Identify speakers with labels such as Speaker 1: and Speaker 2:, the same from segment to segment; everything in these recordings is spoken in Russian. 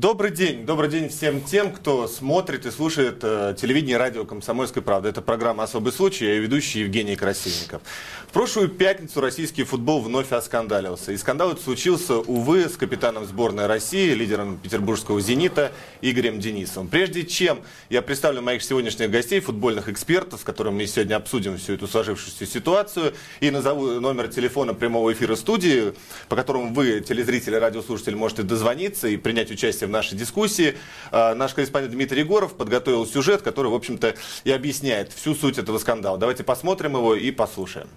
Speaker 1: Добрый день. Добрый день всем тем, кто смотрит и слушает э, телевидение радио «Комсомольская правда». Это программа «Особый случай». Я ведущий Евгений Красильников. В прошлую пятницу российский футбол вновь оскандалился. И скандал этот случился, увы, с капитаном сборной России, лидером петербургского «Зенита» Игорем Денисовым. Прежде чем я представлю моих сегодняшних гостей, футбольных экспертов, с которыми мы сегодня обсудим всю эту сложившуюся ситуацию, и назову номер телефона прямого эфира студии, по которому вы, телезрители, радиослушатели, можете дозвониться и принять участие в нашей дискуссии. А, наш корреспондент Дмитрий Егоров подготовил сюжет, который, в общем-то, и объясняет всю суть этого скандала. Давайте посмотрим его и послушаем.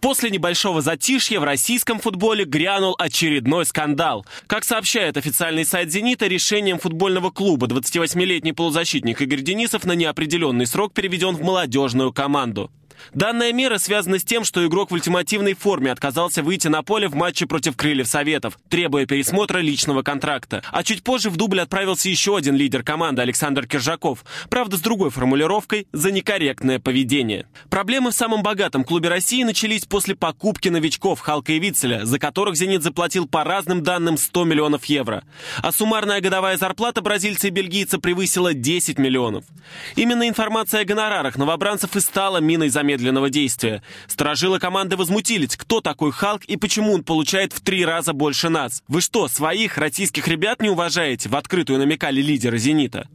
Speaker 2: После небольшого затишья в российском футболе грянул очередной скандал. Как сообщает официальный сайт «Зенита», решением футбольного клуба 28-летний полузащитник Игорь Денисов на неопределенный срок переведен в молодежную команду. Данная мера связана с тем, что игрок в ультимативной форме отказался выйти на поле в матче против Крыльев Советов, требуя пересмотра личного контракта. А чуть позже в дубль отправился еще один лидер команды Александр Киржаков, правда с другой формулировкой «за некорректное поведение». Проблемы в самом богатом клубе России начались после покупки новичков Халка и Вицеля, за которых «Зенит» заплатил по разным данным 100 миллионов евро. А суммарная годовая зарплата бразильца и бельгийца превысила 10 миллионов. Именно информация о гонорарах новобранцев и стала миной замедленного замедленного действия. Сторожилы команды возмутились, кто такой Халк и почему он получает в три раза больше нас. Вы что, своих российских ребят не уважаете? В открытую намекали лидеры «Зенита».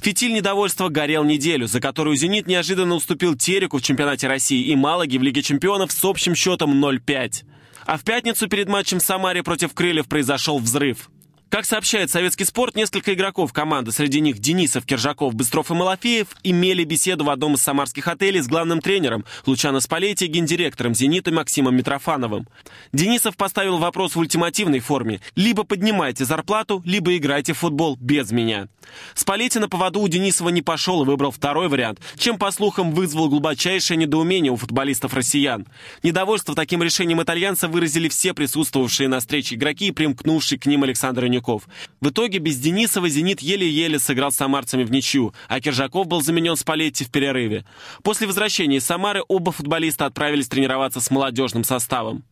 Speaker 2: Фитиль недовольства горел неделю, за которую «Зенит» неожиданно уступил Тереку в чемпионате России и Малаге в Лиге чемпионов с общим счетом 0-5. А в пятницу перед матчем в Самаре против Крыльев произошел взрыв. Как сообщает советский спорт, несколько игроков команды, среди них Денисов, Киржаков, Быстров и Малафеев, имели беседу в одном из самарских отелей с главным тренером Лучано Спалетти и гендиректором «Зенита» Максимом Митрофановым. Денисов поставил вопрос в ультимативной форме. Либо поднимайте зарплату, либо играйте в футбол без меня. Спалетти на поводу у Денисова не пошел и выбрал второй вариант, чем, по слухам, вызвал глубочайшее недоумение у футболистов-россиян. Недовольство таким решением итальянца выразили все присутствовавшие на встрече игроки и примкнувший к ним Александр Нюк Черняков. В итоге без Денисова «Зенит» еле-еле сыграл с самарцами в ничью, а Киржаков был заменен с Палетти в перерыве. После возвращения из Самары оба футболиста отправились тренироваться с молодежным составом.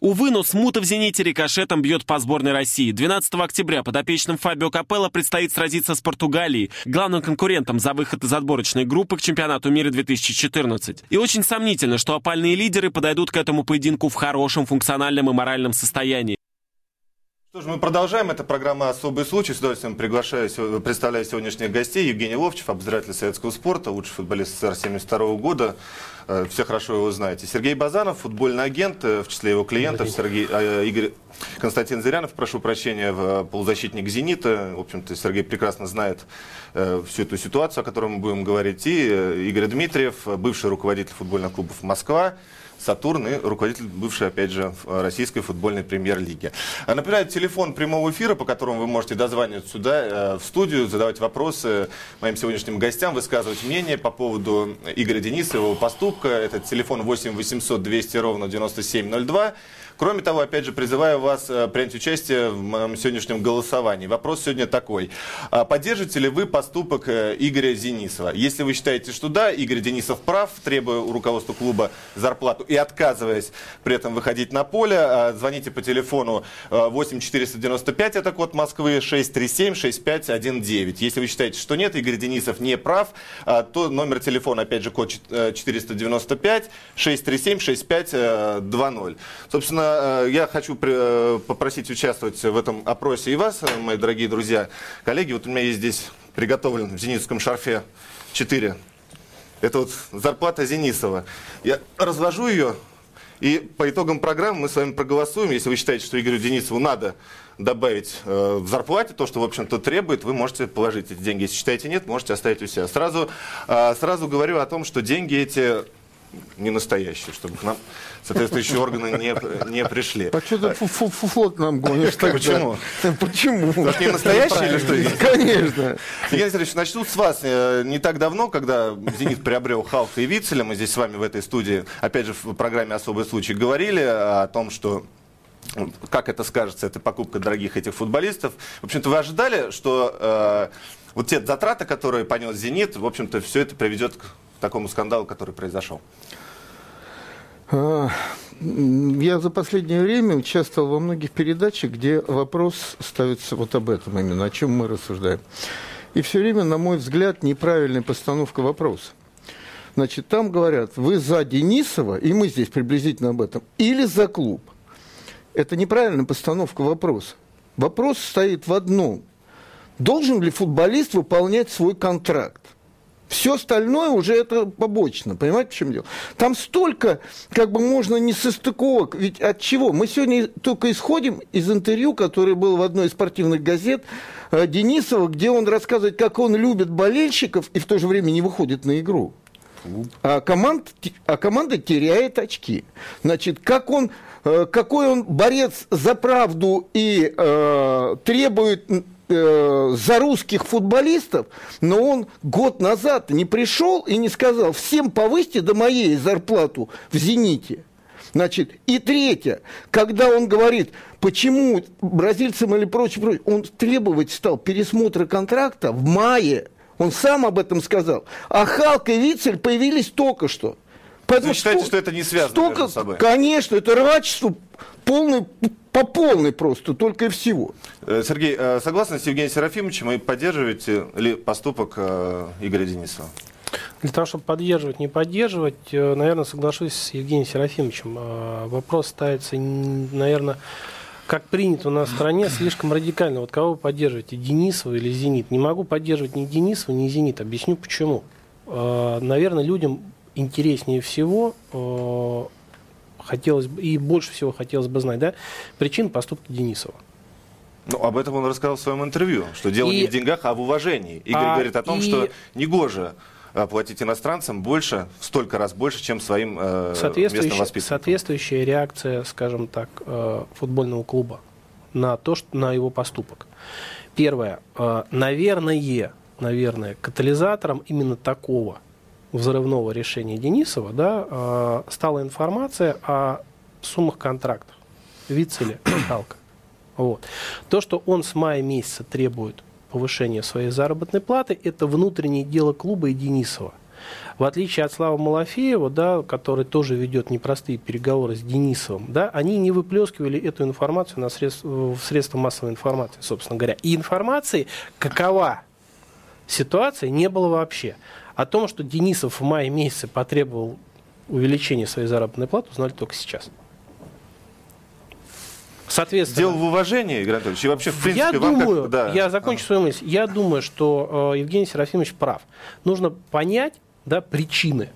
Speaker 2: Увы, но смута в «Зените» рикошетом бьет по сборной России. 12 октября подопечным Фабио Капелло предстоит сразиться с Португалией, главным конкурентом за выход из отборочной группы к чемпионату мира 2014. И очень сомнительно, что опальные лидеры подойдут к этому поединку в хорошем функциональном и моральном состоянии.
Speaker 1: Что ж, мы продолжаем. Это программа «Особый случай». С удовольствием приглашаю, представляю сегодняшних гостей. Евгений Ловчев, обозреватель советского спорта, лучший футболист СССР 72 года. Э, все хорошо его знаете. Сергей Базанов, футбольный агент, э, в числе его клиентов. Сергей, э, Игорь Константин Зырянов, прошу прощения, полузащитник «Зенита». В общем-то, Сергей прекрасно знает всю эту ситуацию, о которой мы будем говорить. И Игорь Дмитриев, бывший руководитель футбольных клубов «Москва». Сатурн и руководитель бывший, опять же, российской футбольной премьер-лиги. Напоминаю, телефон прямого эфира, по которому вы можете дозваниваться сюда, э, в студию, задавать вопросы моим сегодняшним гостям, высказывать мнение по поводу Игоря Денисова, его поступка. Это телефон 8 800 200 ровно 9702. Кроме того, опять же, призываю вас э, принять участие в моем сегодняшнем голосовании. Вопрос сегодня такой. А поддержите ли вы поступок э, Игоря Денисова? Если вы считаете, что да, Игорь Денисов прав, требуя у руководства клуба зарплату и отказываясь при этом выходить на поле, а, звоните по телефону 8 495, это код Москвы, 637 6519. Если вы считаете, что нет, Игорь Денисов не прав, то номер телефона, опять же, код 495 637 6520. Собственно, Э, я хочу э, попросить участвовать в этом опросе и вас, э, мои дорогие друзья, коллеги. Вот у меня есть здесь приготовлен в зенитском шарфе 4. Это вот зарплата Зенисова. Я развожу ее, и по итогам программы мы с вами проголосуем. Если вы считаете, что Игорю Денисову надо добавить э, в зарплате то, что, в общем-то, требует, вы можете положить эти деньги. Если считаете нет, можете оставить у себя. Сразу, э, сразу говорю о том, что деньги эти не настоящие, чтобы к нам соответствующие органы не, не пришли.
Speaker 3: А что ты фуфло нам гонишь
Speaker 1: тогда? Почему?
Speaker 3: Почему?
Speaker 1: Потому не настоящие или что?
Speaker 3: Конечно.
Speaker 1: Евгений Александрович, начну с вас. Э, не так давно, когда «Зенит» приобрел Халка и Вицеля, мы здесь с вами в этой студии, опять же, в программе «Особый случай» говорили о том, что как это скажется, эта покупка дорогих этих футболистов. В общем-то, вы ожидали, что э, вот те затраты, которые понес «Зенит», в общем-то, все это приведет к такому скандалу, который произошел?
Speaker 3: А, Я за последнее время участвовал во многих передачах, где вопрос ставится вот об этом именно, о чем мы рассуждаем. И все время, на мой взгляд, неправильная постановка вопроса. Значит, там говорят, вы за Денисова, и мы здесь приблизительно об этом, или за клуб. Это неправильная постановка вопроса. Вопрос стоит в одном. Должен ли футболист выполнять свой контракт? Все остальное уже это побочно. Понимаете, в чем дело? Там столько, как бы можно не состыковок. Ведь от чего? Мы сегодня только исходим из интервью, которое было в одной из спортивных газет э, Денисова, где он рассказывает, как он любит болельщиков и в то же время не выходит на игру. А, команд, а команда теряет очки. Значит, как он, э, какой он борец за правду и э, требует э, за русских футболистов, но он год назад не пришел и не сказал, всем повысьте до моей зарплату в «Зените». Значит, и третье, когда он говорит, почему бразильцам или прочее, прочее, он требовать стал пересмотра контракта в мае. Он сам об этом сказал. А Халк и Вицель появились только что.
Speaker 1: Поэтому Вы считаете, что это не связано
Speaker 3: столько,
Speaker 1: между собой?
Speaker 3: Конечно, это рвачество полный, по полной просто, только и всего.
Speaker 1: Э, Сергей, э, согласны с Евгением Серафимовичем и поддерживаете ли поступок э, Игоря Денисова?
Speaker 4: Для того, чтобы поддерживать, не поддерживать, наверное, соглашусь с Евгением Серафимовичем. Вопрос ставится, наверное, как принято у нас в стране, слишком радикально. Вот кого вы поддерживаете, Денисова или Зенит? Не могу поддерживать ни Денисова, ни Зенит. Объясню почему. Наверное, людям интереснее всего хотелось бы, и больше всего хотелось бы знать, да, причин поступка Денисова.
Speaker 1: Ну, об этом он рассказал в своем интервью, что дело и... не в деньгах, а в уважении. Игорь а, говорит о том, и... что негоже платить иностранцам больше, столько раз больше, чем своим э, местным воспитанникам.
Speaker 4: Соответствующая реакция, скажем так, э, футбольного клуба на то, что, на его поступок. Первое. Э, наверное, наверное, катализатором именно такого взрывного решения Денисова да, э, стала информация о суммах контрактов Вицеля Халка. Вот. То, что он с мая месяца требует повышения своей заработной платы, это внутреннее дело клуба и Денисова. В отличие от Слава Малафеева, да, который тоже ведет непростые переговоры с Денисовым, да, они не выплескивали эту информацию на средств, в средства массовой информации, собственно говоря. И информации, какова ситуация, не было вообще. О том, что Денисов в мае месяце потребовал увеличения своей заработной платы, узнали только сейчас.
Speaker 1: Соответственно, Дело в уважении, Игорь Анатольевич, и вообще, в принципе,
Speaker 4: я думаю, как, да. я закончу а. свою мысль, я думаю, что э, Евгений Серафимович прав. Нужно понять да, причины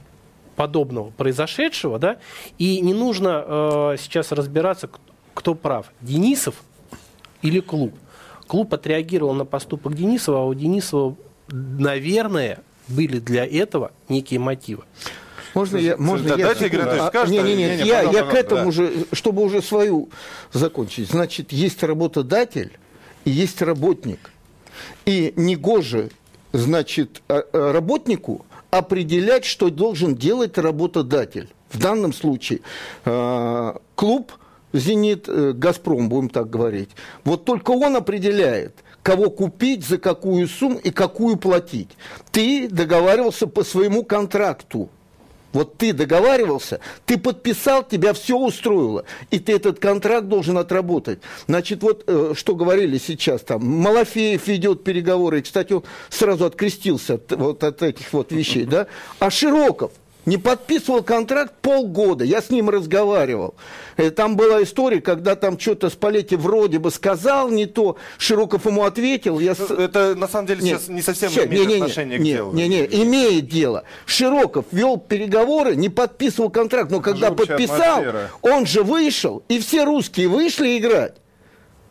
Speaker 4: подобного произошедшего, да, и не нужно э, сейчас разбираться, кто прав, Денисов или клуб. Клуб отреагировал на поступок Денисова, а у Денисова, наверное, были для этого некие мотивы.
Speaker 3: Можно я, можно я, Игорь а, скажет, не, не, не, не, я, я к этому да. же, чтобы уже свою закончить. Значит, есть работодатель и есть работник. И негоже, значит, а, а, работнику определять, что должен делать работодатель. В данном случае клуб «Зенит», э, «Газпром», будем так говорить. Вот только он определяет – кого купить, за какую сумму и какую платить. Ты договаривался по своему контракту. Вот ты договаривался, ты подписал, тебя все устроило, и ты этот контракт должен отработать. Значит, вот э, что говорили сейчас там, Малафеев ведет переговоры, и, кстати, он сразу открестился от, вот от этих вот вещей, да, а Широков – не подписывал контракт полгода. Я с ним разговаривал. Э, там была история, когда там что-то Спалетти вроде бы сказал не то, Широков ему ответил. Я...
Speaker 1: Ну, это на самом деле нет, сейчас не совсем сейчас, имеет не, не, отношение
Speaker 3: не,
Speaker 1: к делу.
Speaker 3: Не, не, имеет дело. Широков вел переговоры, не подписывал контракт, но когда подписал, атмосфера. он же вышел, и все русские вышли играть.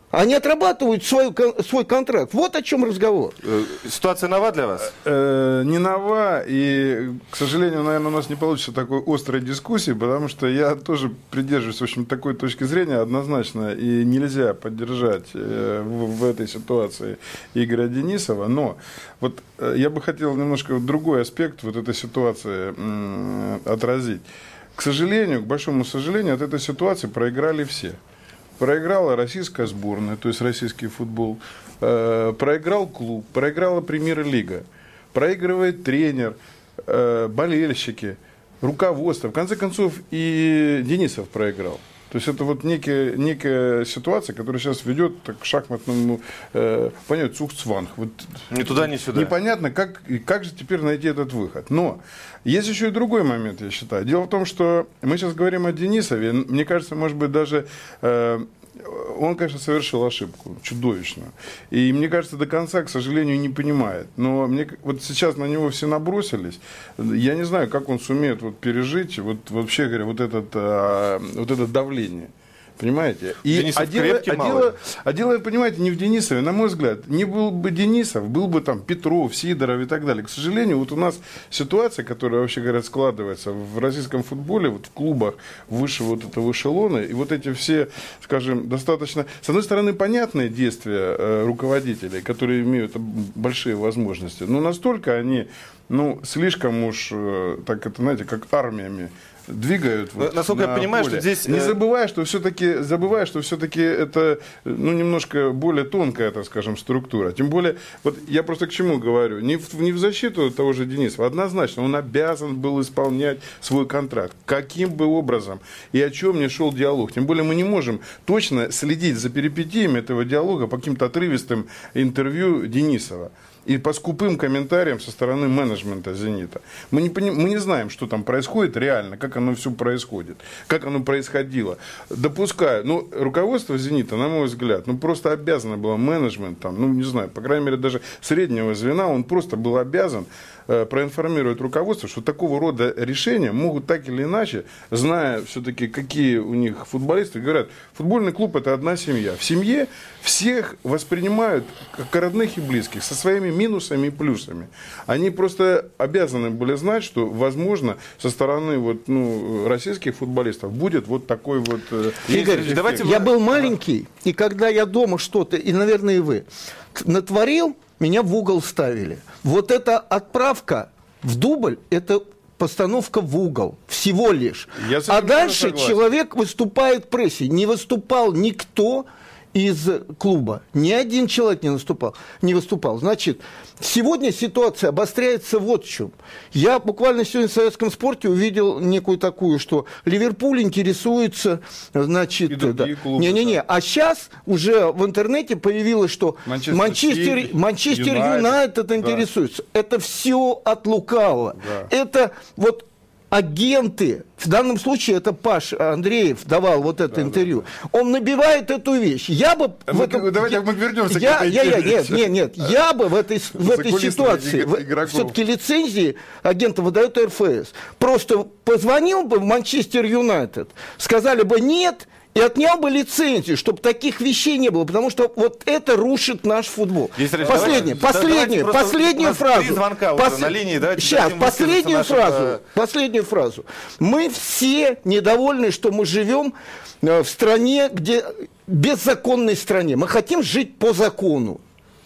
Speaker 3: Они отрабатывают свой, свой контракт. Вот о чем разговор.
Speaker 1: Э, ситуация нова для вас?
Speaker 5: Э, не нова, и, к сожалению, наверное, у нас не получится такой острой дискуссии, потому что я тоже придерживаюсь, в общем, такой точки зрения однозначно, и нельзя поддержать э, в, в этой ситуации Игоря Денисова, но вот я бы хотел немножко другой аспект вот этой ситуации отразить. К сожалению, к большому сожалению, от этой ситуации проиграли все проиграла российская сборная, то есть российский футбол, э, проиграл клуб, проиграла премьер-лига, проигрывает тренер, э, болельщики, руководство. В конце концов, и Денисов проиграл. То есть это вот некая, некая ситуация, которая сейчас ведет так, к шахматному, э, понятно, цухцванг. Вот
Speaker 1: Ни туда, ни сюда.
Speaker 5: Непонятно, как, как же теперь найти этот выход. Но есть еще и другой момент, я считаю. Дело в том, что мы сейчас говорим о Денисове. Мне кажется, может быть, даже э, он, конечно, совершил ошибку чудовищную. И мне кажется, до конца, к сожалению, не понимает. Но мне вот сейчас на него все набросились. Я не знаю, как он сумеет вот пережить, вот вообще говоря, вот, этот, а, вот это давление. Понимаете? И,
Speaker 1: Денисов
Speaker 5: а, дело, а, дело, а дело, понимаете, не в Денисове, на мой взгляд. Не был бы Денисов, был бы там Петров, Сидоров и так далее. К сожалению, вот у нас ситуация, которая, вообще говоря, складывается в российском футболе, вот в клубах выше вот этого эшелона, и вот эти все, скажем, достаточно, с одной стороны, понятные действия э, руководителей, которые имеют большие возможности, но настолько они, ну, слишком уж, э, так это, знаете, как армиями двигают.
Speaker 1: Но, насколько я
Speaker 5: на
Speaker 1: понимаю,
Speaker 5: поле.
Speaker 1: что здесь,
Speaker 5: Не
Speaker 1: э,
Speaker 5: забывая, что все-таки, забывая, что все-таки это, ну, немножко более тонкая, так скажем, структура. Тем более, вот я просто к чему говорю, не в, не в защиту того же Дениса, однозначно, он обязан был исполнять свой контракт. Каким бы образом и о чем не шел диалог. Тем более, мы не можем точно следить за перипетиями этого диалога по каким-то отрывистым интервью Денисова и по скупым комментариям со стороны менеджмента «Зенита». Мы не, пони- мы не знаем, что там происходит реально, как оно все происходит, как оно происходило. Допускаю, ну, руководство «Зенита», на мой взгляд, ну, просто обязано было менеджмент, там, ну, не знаю, по крайней мере, даже среднего звена, он просто был обязан проинформировать руководство, что такого рода решения могут так или иначе, зная все-таки, какие у них футболисты, говорят, футбольный клуб это одна семья. В семье всех воспринимают как родных и близких, со своими минусами и плюсами. Они просто обязаны были знать, что, возможно, со стороны вот, ну, российских футболистов будет вот такой вот... э,
Speaker 3: Игорь,
Speaker 1: давайте
Speaker 3: я был маленький, и когда я дома что-то, и, наверное, и вы, натворил, меня в угол ставили. Вот эта отправка в дубль, это постановка в угол, всего лишь. А дальше
Speaker 5: согласен.
Speaker 3: человек выступает в прессе. Не выступал никто из клуба. Ни один человек не, наступал, не выступал. Значит, сегодня ситуация обостряется вот в чем. Я буквально сегодня в советском спорте увидел некую такую, что Ливерпуль интересуется, значит...
Speaker 5: Другие
Speaker 3: да.
Speaker 5: клубы,
Speaker 3: Не-не-не,
Speaker 5: да.
Speaker 3: а сейчас уже в интернете появилось, что
Speaker 5: Манчестер
Speaker 3: Манчестер,
Speaker 5: Сити,
Speaker 3: Манчестер
Speaker 5: Юнайтед,
Speaker 3: Юнайтед
Speaker 5: да.
Speaker 3: интересуется. Это все от лукавого.
Speaker 5: Да.
Speaker 3: Это вот агенты, в данном случае это Паш Андреев давал вот это интервью, он набивает эту вещь. Я бы
Speaker 5: А
Speaker 3: в
Speaker 5: мы-
Speaker 3: этом-
Speaker 5: давайте
Speaker 3: я-
Speaker 5: мы вернемся к
Speaker 3: я,
Speaker 5: этой
Speaker 3: я, я, нет, нет, нет, я бы в этой, в этой ситуации, все-таки лицензии агента выдает РФС. Просто позвонил бы в Манчестер Юнайтед, сказали бы нет, и отнял бы лицензию, чтобы таких вещей не было, потому что вот это рушит наш футбол.
Speaker 1: Речь,
Speaker 3: Последнее,
Speaker 1: давайте-
Speaker 3: последнее,
Speaker 1: давайте
Speaker 3: последнюю фразу.
Speaker 1: звонка уже на линии, давайте
Speaker 3: Сейчас, последнюю фразу. Последнюю фразу. Мы все недовольны, что мы живем э, в стране, где беззаконной стране. Мы хотим жить по закону.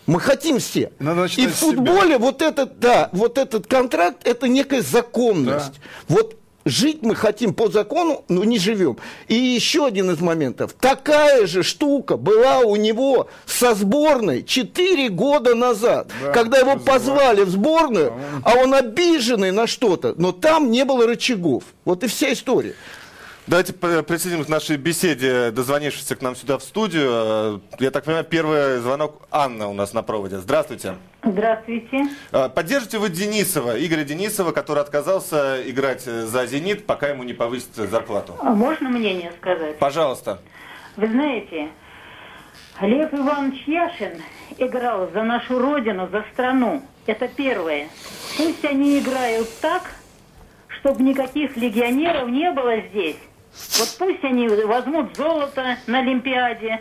Speaker 3: Мы хотим все.
Speaker 5: Надо
Speaker 3: И в
Speaker 5: с себя.
Speaker 3: футболе вот этот, да, вот этот контракт, это некая законность. Вот жить мы хотим по закону, но не живем. И еще один из моментов. Такая же штука была у него со сборной 4 года назад,
Speaker 5: Да,
Speaker 3: когда его позвали в сборную, а он обиженный на что-то, но там не было рычагов. Вот и вся история.
Speaker 1: Давайте п- присоединимся к нашей беседе, дозвонившись к нам сюда в студию. Э, Я так понимаю, первый звонок Анна у нас на проводе. Здравствуйте.
Speaker 6: Здравствуйте.
Speaker 1: Э, Поддержите вы Денисова, Игоря Денисова, который отказался играть э, за «Зенит», пока ему не повысят зарплату?
Speaker 6: А можно мнение сказать?
Speaker 1: Пожалуйста.
Speaker 6: Вы знаете, Лев Иванович Яшин играл за нашу родину, за страну. Это первое. Пусть они играют так, чтобы никаких легионеров не было здесь. Вот пусть они возьмут золото на Олимпиаде.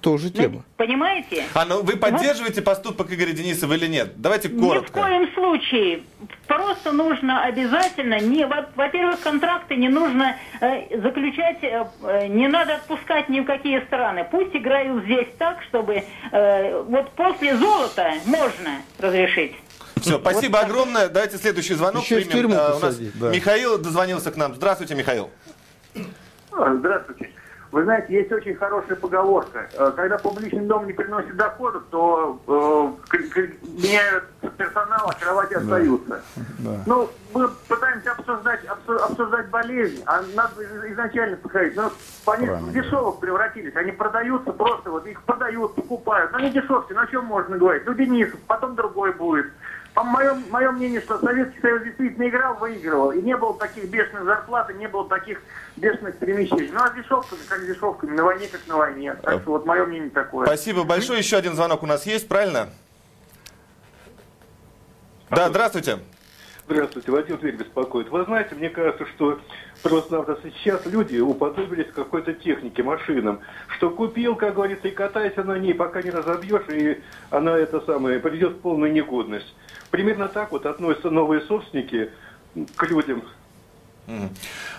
Speaker 3: Тоже тема.
Speaker 6: Понимаете?
Speaker 1: Анна, вы поддерживаете поступок Игоря Денисова или нет? Давайте
Speaker 6: Ни в
Speaker 1: коротко.
Speaker 6: коем случае. Просто нужно обязательно, не, во- во-первых, контракты не нужно э, заключать, э, э, не надо отпускать ни в какие страны. Пусть играют здесь так, чтобы э, вот после золота можно разрешить.
Speaker 1: Все, спасибо огромное. Давайте следующий звонок
Speaker 3: Еще в
Speaker 1: примем.
Speaker 3: тюрьму
Speaker 1: А, у нас
Speaker 5: да.
Speaker 1: Михаил дозвонился к нам. Здравствуйте, Михаил.
Speaker 7: А, Здравствуйте. Вы знаете, есть очень хорошая поговорка. Э, когда публичный дом не приносит доходов, то э, меняют персонал, а кровати остаются. Да. Ну, мы пытаемся обсуждать, обсуждать болезнь, а надо изначально подходить. Но они в дешевых превратились. Они продаются просто, вот их продают, покупают. Но они дешевки, на чем можно говорить? Ну, Денисов, потом другой будет. По моему, мое мнение, что Советский Союз действительно играл, выигрывал. И не было таких бешеных зарплат, и не было таких бешеных перемещений. Ну, а дешевками, как дешевками, на войне, как на войне. Так что вот мое мнение такое.
Speaker 1: Спасибо большое. Еще один звонок у нас есть, правильно? Да, здравствуйте.
Speaker 8: Здравствуйте, Вадим Тверь беспокоит. Вы знаете, мне кажется, что просто сейчас люди уподобились какой-то технике, машинам, что купил, как говорится, и катайся на ней, пока не разобьешь, и она, это самое, придет в полную негодность. Примерно так вот относятся новые собственники к людям.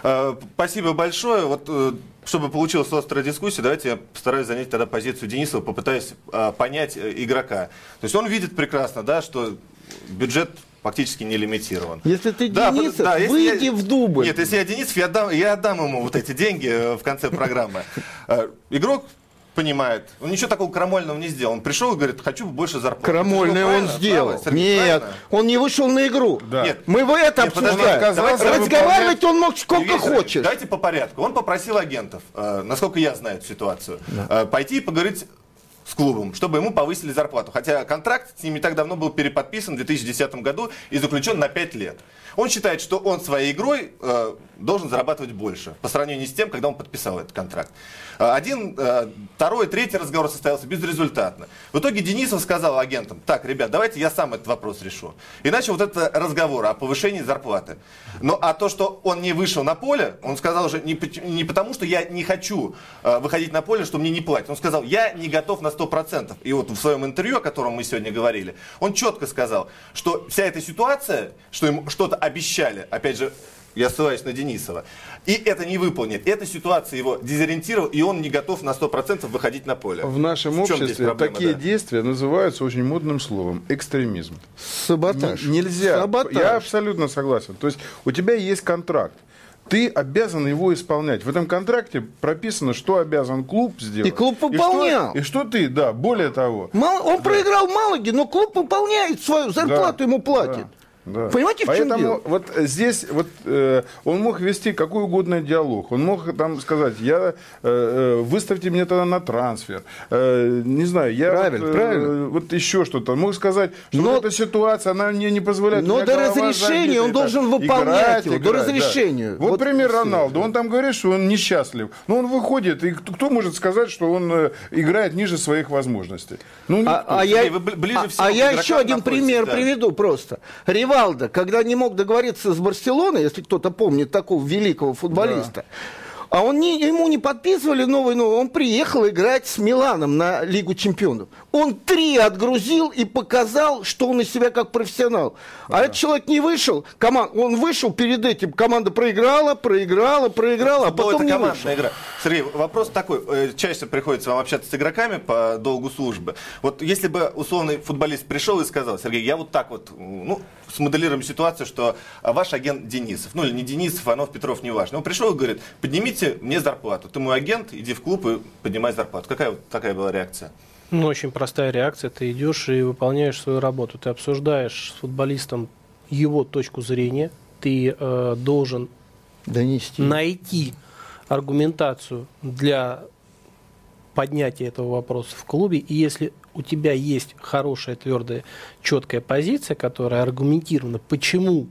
Speaker 1: А, спасибо большое. Вот, э, чтобы получилась острая дискуссия, давайте я постараюсь занять тогда позицию Денисова, попытаюсь а, понять э, игрока. То есть он видит прекрасно, да, что бюджет фактически не лимитирован.
Speaker 3: Если ты да, Денисов, да, если выйди я, в дубль.
Speaker 1: Нет, если я Денисов, я, дам, я отдам ему вот эти деньги э, в конце программы. Игрок понимает. Он ничего такого крамольного не сделал. Он пришел и говорит, хочу больше зарплаты.
Speaker 3: Крамольное он сделал. Сергей, Нет, правильно? он не вышел на игру. Да. Нет. Мы в это Нет, обсуждаем. Разговаривать он мог сколько Евгений хочет.
Speaker 1: Давайте по порядку. Он попросил агентов, э, насколько я знаю эту ситуацию, да. э, пойти и поговорить с клубом, чтобы ему повысили зарплату. Хотя контракт с ними так давно был переподписан в 2010 году и заключен на 5 лет. Он считает, что он своей игрой э, должен зарабатывать больше по сравнению с тем, когда он подписал этот контракт. Э, один, э, второй, третий разговор состоялся безрезультатно. В итоге Денисов сказал агентам, так, ребят, давайте я сам этот вопрос решу. Иначе вот это разговор о повышении зарплаты. Но а то, что он не вышел на поле, он сказал уже не, не потому, что я не хочу э, выходить на поле, что мне не платят. Он сказал, я не готов на 100%. И вот в своем интервью, о котором мы сегодня говорили, он четко сказал, что вся эта ситуация, что ему что-то обещали, опять же, я ссылаюсь на Денисова, и это не выполнит. Эта ситуация его дезориентировала, и он не готов на 100% выходить на поле.
Speaker 5: В нашем в обществе проблема, такие да? действия называются очень модным словом – экстремизм.
Speaker 3: Саботаж.
Speaker 5: Н- нельзя. Саботаж. Я абсолютно согласен. То есть у тебя есть контракт ты обязан его исполнять. В этом контракте прописано, что обязан клуб сделать.
Speaker 3: И клуб выполнял.
Speaker 5: И что, и что ты, да, более того.
Speaker 3: Мал, он да. проиграл Малаге, но клуб выполняет свою зарплату, да. ему платит. Да. Да. Понимаете, в
Speaker 5: Поэтому
Speaker 3: чем дело?
Speaker 5: вот здесь вот э, он мог вести какой угодно диалог. Он мог там сказать, я э, э выставьте мне тогда на трансфер. Э, не знаю, я
Speaker 3: правильно, вот, э, правильно.
Speaker 5: вот еще что-то. Мог сказать, что но, вот эта ситуация, она мне не позволяет.
Speaker 3: Но до разрешения он должен выполнять его, играть, до разрешения.
Speaker 5: Да. Вот, вот пример Роналду. Он там говорит, что он несчастлив. Но он выходит, и кто может сказать, что он э, играет ниже своих возможностей?
Speaker 3: Ну, а, а, я, ближе а, а я еще один пример да. приведу просто. Ривал Ривалдо, когда не мог договориться с Барселоной, если кто-то помнит такого великого футболиста, да. А он не, ему не подписывали новый, новый. Он приехал играть с Миланом на Лигу чемпионов. Он три отгрузил и показал, что он из себя как профессионал. А да. А этот человек не вышел. Команд, он вышел перед этим. Команда проиграла, проиграла, проиграла, а потом это не вышел.
Speaker 1: Игра. Сергей, вопрос такой. Э, чаще приходится вам общаться с игроками по долгу службы. Вот если бы условный футболист пришел и сказал, Сергей, я вот так вот, ну, смоделируем ситуацию, что ваш агент Денисов, ну или не Денисов, Анов, Петров, неважно. Он пришел и говорит, поднимите мне зарплату. Ты мой агент, иди в клуб и поднимай зарплату. Какая вот такая была реакция?
Speaker 4: Ну, очень простая реакция. Ты идешь и выполняешь свою работу. Ты обсуждаешь с футболистом его точку зрения. Ты э, должен
Speaker 3: Донести.
Speaker 4: найти аргументацию для поднятия этого вопроса в клубе. И если у тебя есть хорошая, твердая, четкая позиция, которая аргументирована, почему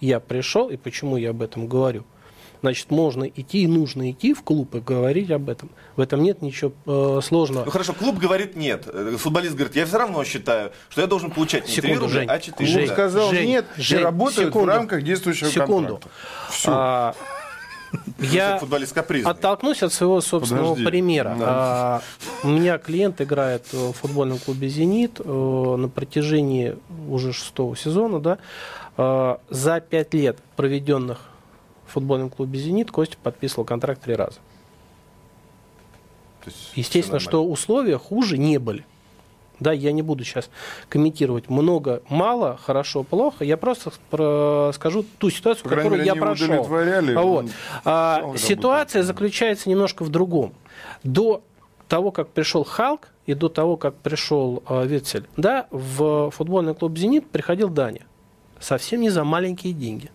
Speaker 4: я пришел и почему я об этом говорю, значит, можно идти и нужно идти в клуб и говорить об этом. В этом нет ничего э, сложного.
Speaker 1: Ну хорошо, клуб говорит нет. Футболист говорит, я все равно считаю, что я должен получать не
Speaker 4: секунду,
Speaker 1: 3 рубля,
Speaker 4: Жень,
Speaker 1: а 4
Speaker 5: Жень, Клуб сказал Жень, нет Жень, и работает секунду, в рамках действующего
Speaker 4: секунду. контракта. Все. А, я оттолкнусь от своего собственного Подожди. примера. Да. А, у меня клиент играет в футбольном клубе «Зенит» э, на протяжении уже шестого сезона. Да, а, за пять лет, проведенных в футбольном клубе «Зенит», Костя подписывал контракт три раза. Естественно, что условия хуже не были. Да, я не буду сейчас комментировать много, мало, хорошо, плохо. Я просто скажу ту ситуацию, По которую мере, я прошел. Вот. А, ситуация заключается немножко в другом. До того, как пришел Халк и до того, как пришел э, Витцель, да, в футбольный клуб «Зенит» приходил Даня. Совсем не за маленькие деньги.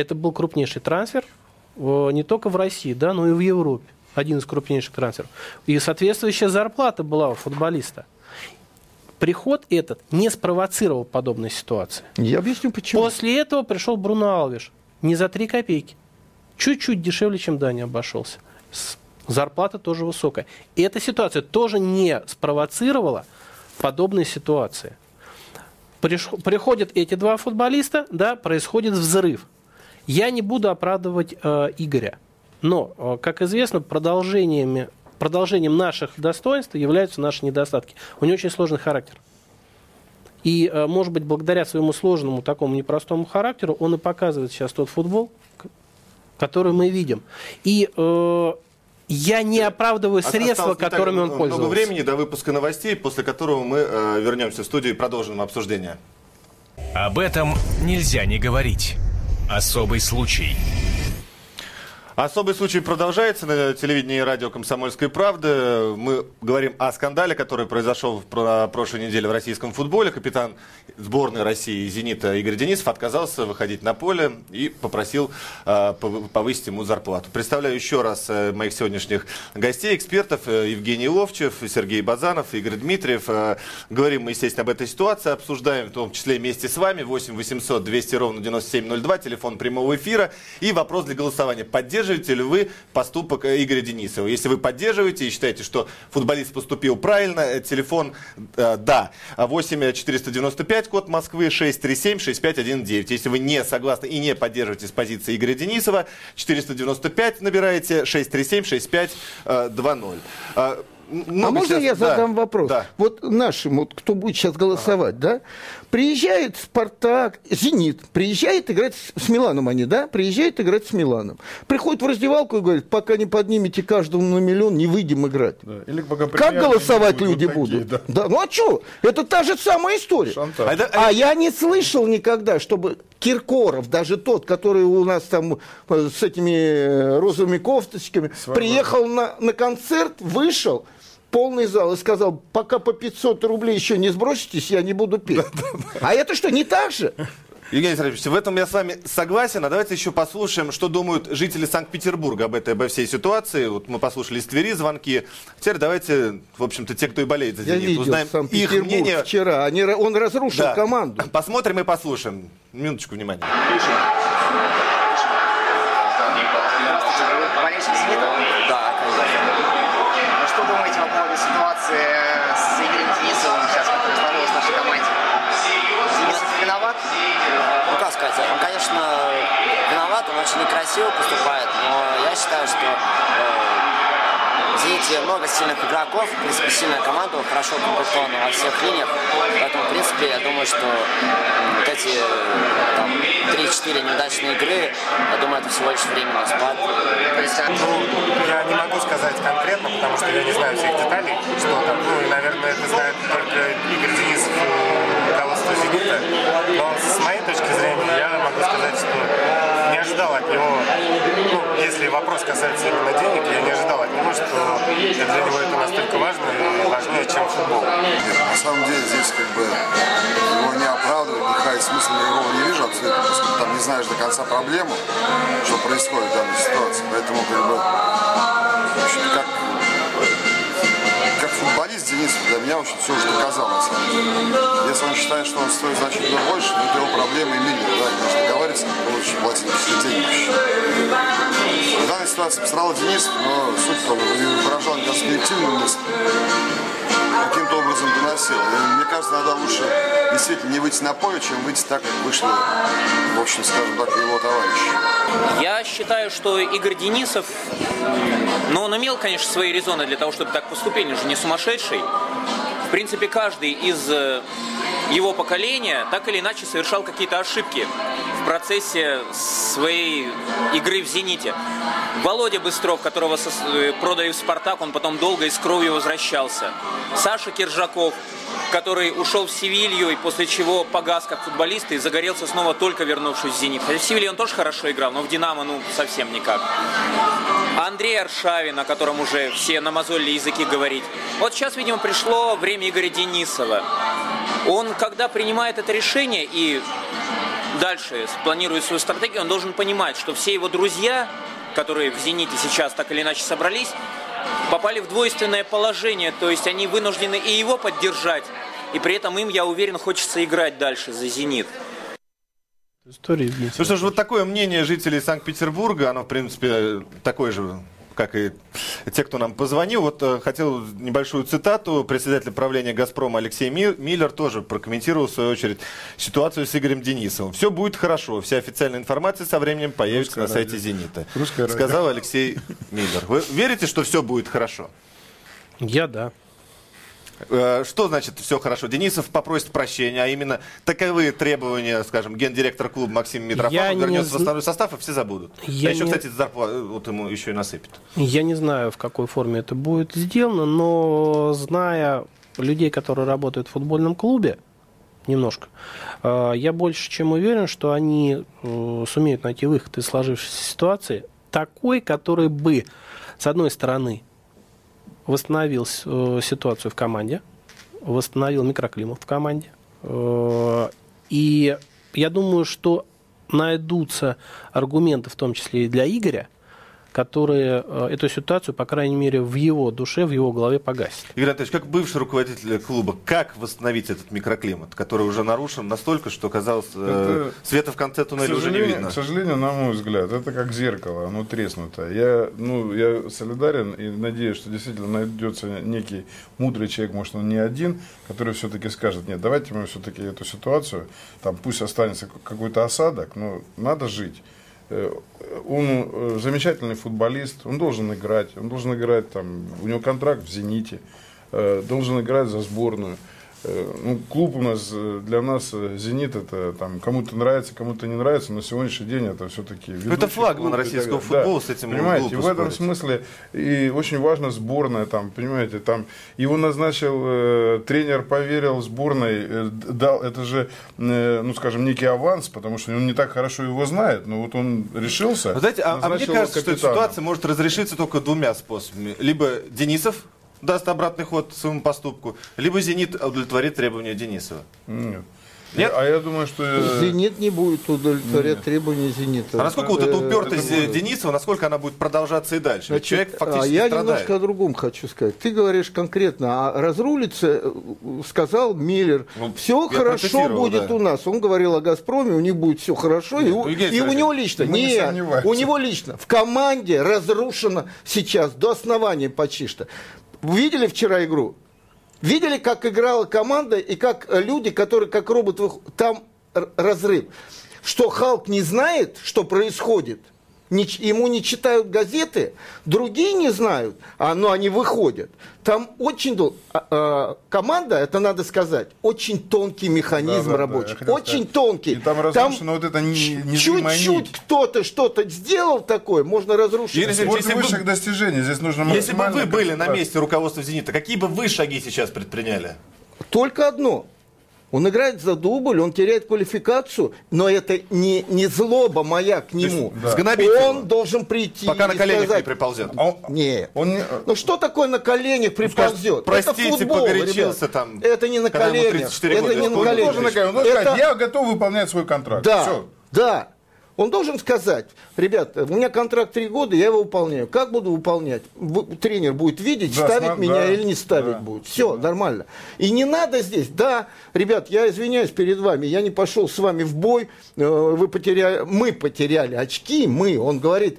Speaker 4: Это был крупнейший трансфер э, не только в России, да, но и в Европе один из крупнейших трансферов. И соответствующая зарплата была у футболиста. Приход этот не спровоцировал подобной ситуации.
Speaker 3: Я объясню почему.
Speaker 4: После этого пришел Бруно Алвиш. Не за три копейки. Чуть-чуть дешевле, чем Дани обошелся. Зарплата тоже высокая. И эта ситуация тоже не спровоцировала подобной ситуации. Приходят эти два футболиста, да, происходит взрыв. Я не буду оправдывать э, Игоря. Но, э, как известно, продолжениями, продолжением наших достоинств являются наши недостатки. У него очень сложный характер. И, э, может быть, благодаря своему сложному, такому непростому характеру, он и показывает сейчас тот футбол, который мы видим. И э, я не оправдываю средства, которыми он пользовался.
Speaker 1: Много времени до выпуска новостей, после которого мы э, вернемся в студию и продолжим обсуждение.
Speaker 9: Об этом нельзя не говорить. Особый случай.
Speaker 1: Особый случай продолжается на телевидении и радио «Комсомольской правды». Мы говорим о скандале, который произошел в прошлой неделе в российском футболе. Капитан сборной России «Зенита» Игорь Денисов отказался выходить на поле и попросил э, повысить ему зарплату. Представляю еще раз э, моих сегодняшних гостей, экспертов. Э, Евгений Ловчев, Сергей Базанов, Игорь Дмитриев. Говорим мы, естественно, об этой ситуации, обсуждаем в том числе вместе с вами. 8 800 200 ровно 9702, телефон прямого эфира. И вопрос для голосования. Поддерживаете поддерживаете ли вы поступок э, Игоря Денисова? Если вы поддерживаете и считаете, что футболист поступил правильно, э, телефон э, да. 8 495, код Москвы, 637 6519. Если вы не согласны и не поддерживаете с позиции Игоря Денисова, 495 набираете, 637 6520.
Speaker 3: Ну, а можно сейчас, я задам да, вопрос? Да. Вот нашим, вот, кто будет сейчас голосовать, ага. да? Приезжает Спартак, Зенит, приезжает играть с, с Миланом они, да? Приезжает играть с Миланом. Приходит в раздевалку и говорит, пока не поднимете каждому на миллион, не выйдем играть. Да. Или пока как голосовать будут люди такие, будут? Да. да. Ну а что? Это та же самая история. А, это, а я не слышал никогда, чтобы Киркоров, даже тот, который у нас там э, с этими э, розовыми кофточками, Свобода. приехал на, на концерт, вышел, полный зал и сказал, пока по 500 рублей еще не сброситесь, я не буду петь. А это что, не так же?
Speaker 1: Евгений Сергеевич, в этом я с вами согласен. А давайте еще послушаем, что думают жители Санкт-Петербурга об этой, обо всей ситуации. Вот мы послушали из Твери звонки. Теперь давайте, в общем-то, те, кто и болеет за «Зенит»,
Speaker 3: я видел
Speaker 1: узнаем их мнение.
Speaker 3: вчера. Они, он разрушил да. команду.
Speaker 1: Посмотрим и послушаем. Минуточку внимания
Speaker 10: некрасиво поступает, но я считаю, что э, в «Зените» много сильных игроков, в принципе, сильная команда, хорошо укомплектована во всех линиях, поэтому, в принципе, я думаю, что вот эти там, 3-4 неудачные игры, я думаю, это всего лишь временный спад.
Speaker 11: Ну, я не могу сказать конкретно, потому что я не знаю всех деталей, что там, ну, и, наверное, это знает только Игорь Денисов, руководство «Зенита», но с моей точки зрения я могу сказать, что ожидал от него, ну, если вопрос касается именно денег, я не ожидал от него, что для него это настолько важно и важнее, чем футбол.
Speaker 12: На самом деле здесь как бы его не оправдывать, ни хаять смысла его не вижу абсолютно, поскольку там не знаешь до конца проблему, что происходит в данной ситуации. Поэтому как бы, в общем, как Денис для меня очень все уже доказал, на самом деле. Если он считает, что он стоит значительно больше, то это его проблемы и миллион. Да, не нужно договариваться, он очень платит какие-то деньги. В данной ситуации пострадал Денис, но суть того, выражал, кажется, коллективную мысль образом доносил. И мне кажется, надо лучше действительно не выйти на поле, чем выйти так, как вышли, в общем, скажем так, его товарищи.
Speaker 13: Я считаю, что Игорь Денисов, ну, он имел, конечно, свои резоны для того, чтобы так поступить, он же не сумасшедший. В принципе, каждый из э, его поколения так или иначе совершал какие-то ошибки в процессе своей игры в «Зените». Володя Быстров, которого э, продали в «Спартак», он потом долго и с кровью возвращался. Саша Киржаков, который ушел в Севилью и после чего погас как футболист и загорелся снова только вернувшись в «Зенит». Хотя в Севилье он тоже хорошо играл, но в «Динамо» ну совсем никак. Андрей Аршавин, о котором уже все намазолили языки говорить. Вот сейчас, видимо, пришло время Игоря Денисова. Он, когда принимает это решение и дальше планирует свою стратегию, он должен понимать, что все его друзья, которые в «Зените» сейчас так или иначе собрались, попали в двойственное положение, то есть они вынуждены и его поддержать, и при этом им, я уверен, хочется играть дальше за «Зенит».
Speaker 1: Истории ну что ж, вот такое мнение жителей Санкт-Петербурга, оно, в принципе, такое же как и те, кто нам позвонил. Вот э, хотел небольшую цитату. Председатель правления «Газпрома» Алексей Миллер тоже прокомментировал, в свою очередь, ситуацию с Игорем Денисовым. Все будет хорошо. Вся официальная информация со временем появится Русская на сайте радио. «Зенита», Русская сказал радио. Алексей Миллер. Вы верите, что все будет хорошо?
Speaker 4: Я да.
Speaker 1: Э, что значит все хорошо? Денисов попросит прощения, а именно таковые требования, скажем, гендиректор клуба Максим Митрофанов вернется не... в основной состав, и все забудут. Я а еще, не... кстати, зарплату э, вот ему еще и насыпет.
Speaker 4: Я не знаю, в какой форме это будет сделано, но зная людей, которые работают в футбольном клубе, немножко, э, я больше чем уверен, что они сумеют найти выход из сложившейся ситуации, такой, который бы, с одной стороны, восстановил э, ситуацию в команде, восстановил микроклимат в команде. Э, и я думаю, что найдутся аргументы, в том числе и для Игоря, которые э, эту ситуацию, по крайней мере, в его душе, в его голове погасят.
Speaker 1: Игорь Анатольевич, как бывший руководитель клуба, как восстановить этот микроклимат, который уже нарушен настолько, что, казалось, э, света в конце туннеля уже не видно?
Speaker 5: К сожалению, на мой взгляд, это как зеркало, оно треснуто. Я, ну, я солидарен и надеюсь, что действительно найдется некий мудрый человек, может, он не один, который все-таки скажет, нет, давайте мы все-таки эту ситуацию, там пусть останется какой-то осадок, но надо жить. Э, он э, замечательный футболист, он должен играть, он должен играть там, у него контракт в «Зените», э, должен играть за сборную. Э, ну, клуб у нас, э, для нас э, «Зенит» это там кому-то нравится, кому-то не нравится, но сегодняшний день это все-таки
Speaker 1: Это флагман российского футбола
Speaker 5: да,
Speaker 1: с этим
Speaker 5: Понимаете, в этом смысле и очень важно сборная там, понимаете, там его назначил э, тренер, поверил сборной, э, дал, это же, э, ну скажем, некий аванс, потому что он не так хорошо его знает, но вот он решился.
Speaker 1: Вы знаете, а, а мне кажется, что эта ситуация может разрешиться только двумя способами. Либо Денисов даст обратный ход своему поступку, либо «Зенит» удовлетворит требования Денисова.
Speaker 5: Нет. Нет? А я думаю, что...
Speaker 3: Э, «Зенит» не будет удовлетворять Нет. требования «Зенита».
Speaker 1: А насколько вот эта упертость это Денисова, насколько она будет продолжаться и дальше? Значит, человек фактически
Speaker 3: а я
Speaker 1: страдает.
Speaker 3: немножко о другом хочу сказать. Ты говоришь конкретно, а разрулится, э, сказал Миллер, ну, все хорошо будет да. у нас. Он говорил о «Газпроме», у них будет все хорошо, Нет, и, у, и у него лично. Нет, у него лично. В команде разрушено сейчас до основания почти что. Видели вчера игру? Видели, как играла команда и как э, люди, которые как роботы, там разрыв. Что Халк не знает, что происходит – не, ему не читают газеты, другие не знают, а, но они выходят. Там очень дол... а, а, команда, это надо сказать, очень тонкий механизм да, рабочий, да, очень сказать. тонкий. И
Speaker 5: там там вот это не,
Speaker 3: чуть-чуть кто-то что-то сделал такое, можно разрушить.
Speaker 5: Если, если высших бы, достижений здесь нужно
Speaker 1: Если бы вы были на месте руководства «Зенита», какие бы вы шаги сейчас предприняли?
Speaker 3: Только одно – он играет за дубль, он теряет квалификацию, но это не, не злоба моя к нему. Есть, да. Он должен прийти
Speaker 1: Пока на коленях сказать, не приползет.
Speaker 3: А он, Нет. Он. Ну что такое на коленях приползет?
Speaker 1: Простите,
Speaker 3: это футбол,
Speaker 1: погорячился ребят. там.
Speaker 3: Это не на коленях. Это года. не на коленях. Он,
Speaker 5: он, он, это... я готов выполнять свой контракт.
Speaker 3: Да, Все. да. Он должен сказать, ребята, у меня контракт три года, я его выполняю. Как буду выполнять? Тренер будет видеть, да, ставить см... меня да, или не ставить да, будет. Все, да. нормально. И не надо здесь, да, ребят, я извиняюсь перед вами, я не пошел с вами в бой, э, вы потеряли, мы потеряли очки, мы, он говорит,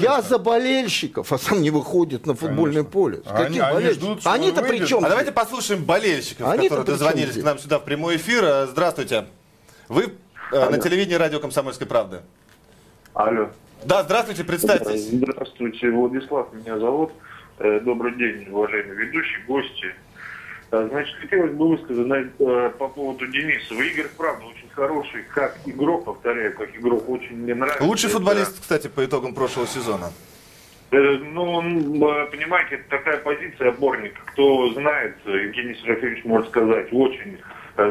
Speaker 3: я за болельщиков, а сам не выходит на футбольное Конечно. поле.
Speaker 5: А они, они ждут,
Speaker 3: Они-то при чем?
Speaker 1: А давайте послушаем болельщиков, они которые дозвонились к нам сюда в прямой эфир. Здравствуйте. Вы Алло. на телевидении радио «Комсомольской правды».
Speaker 14: Алло.
Speaker 1: Да, здравствуйте, представьтесь.
Speaker 14: Здравствуйте, Владислав меня зовут. Э, добрый день, уважаемые ведущие, гости. А, значит, хотелось бы высказать э, по поводу Денисова. Игорь, правда, очень хороший, как игрок, повторяю, как игрок, очень мне нравится.
Speaker 1: Лучший футболист, кстати, по итогам прошлого сезона.
Speaker 14: Э, ну, э, понимаете, это такая позиция опорника. Кто знает, Евгений Серафимович может сказать, очень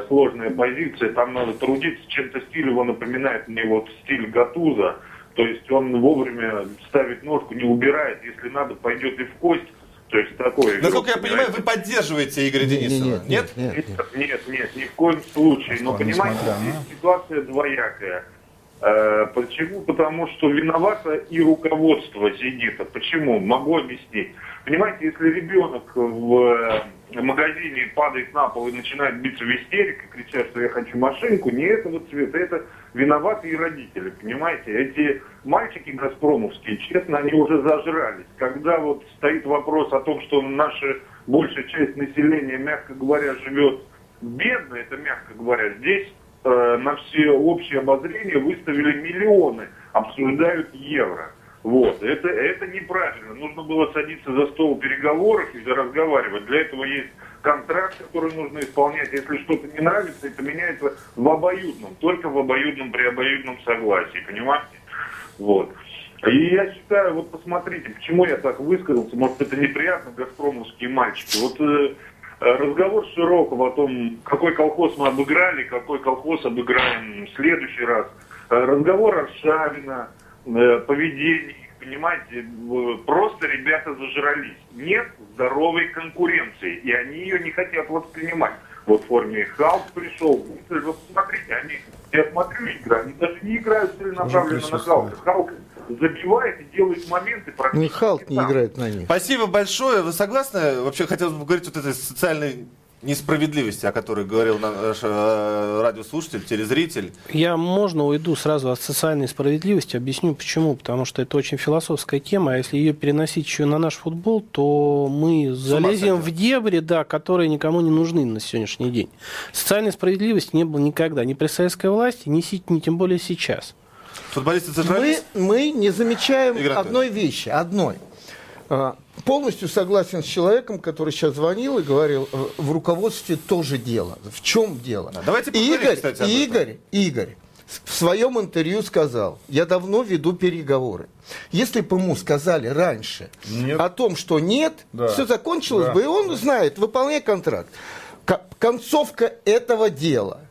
Speaker 14: сложная позиция. Там надо трудиться. Чем-то стиль его напоминает мне вот стиль Гатуза. То есть он вовремя ставит ножку, не убирает. Если надо, пойдет и в кость. То есть такое.
Speaker 1: Насколько я понимаю, вы поддерживаете Игоря Денисова,
Speaker 14: нет? Нет, нет, нет, нет, нет, ни в коем случае. Но понимаете, здесь ситуация двоякая. Э, почему? Потому что виновато и руководство «Зенита». Почему? Могу объяснить. Понимаете, если ребенок в э, магазине падает на пол и начинает биться в истерике, кричать, что я хочу машинку, не этого цвета, это виноваты и родители, понимаете? Эти мальчики газпромовские, честно, они уже зажрались. Когда вот стоит вопрос о том, что наша большая часть населения, мягко говоря, живет бедно, это мягко говоря, здесь э, на все общее обозрение выставили миллионы, обсуждают евро. Вот. Это, это неправильно. Нужно было садиться за стол переговоров и разговаривать. Для этого есть контракт, который нужно исполнять. Если что-то не нравится, это меняется в обоюдном, только в обоюдном при обоюдном согласии, понимаете? Вот. И я считаю, вот посмотрите, почему я так высказался, может это неприятно, газпромовские мальчики. Вот э, разговор Широкого о том, какой колхоз мы обыграли, какой колхоз обыграем в следующий раз. Э, разговор Аршавина, э, поведение понимаете, просто ребята зажрались. Нет здоровой конкуренции, и они ее не хотят воспринимать. Вот в форме Халк пришел, вот смотрите, они, я смотрю игры, они даже не играют целенаправленно на Халка. Халк забивает и делает моменты
Speaker 3: практически. Не Халк не играет на них.
Speaker 1: Спасибо большое. Вы согласны? Вообще хотелось бы поговорить вот этой социальной несправедливости, о которой говорил наш э, радиослушатель, телезритель.
Speaker 4: Я, можно, уйду сразу от социальной справедливости, объясню почему. Потому что это очень философская тема, а если ее переносить еще на наш футбол, то мы залезем в дебри, да, которые никому не нужны на сегодняшний день. Социальной справедливости не было никогда, ни при советской власти, ни, ни тем более сейчас.
Speaker 1: Футболисты
Speaker 3: мы, мы не замечаем Игра одной вещи, одной – а, полностью согласен с человеком, который сейчас звонил и говорил, э, в руководстве тоже дело. В чем дело?
Speaker 1: Да, давайте
Speaker 3: Игорь,
Speaker 1: кстати,
Speaker 3: Игорь, Игорь в своем интервью сказал, я давно веду переговоры. Если бы ему сказали раньше нет. о том, что нет, да. все закончилось да. бы, и он знает, выполняй контракт. Концовка этого дела.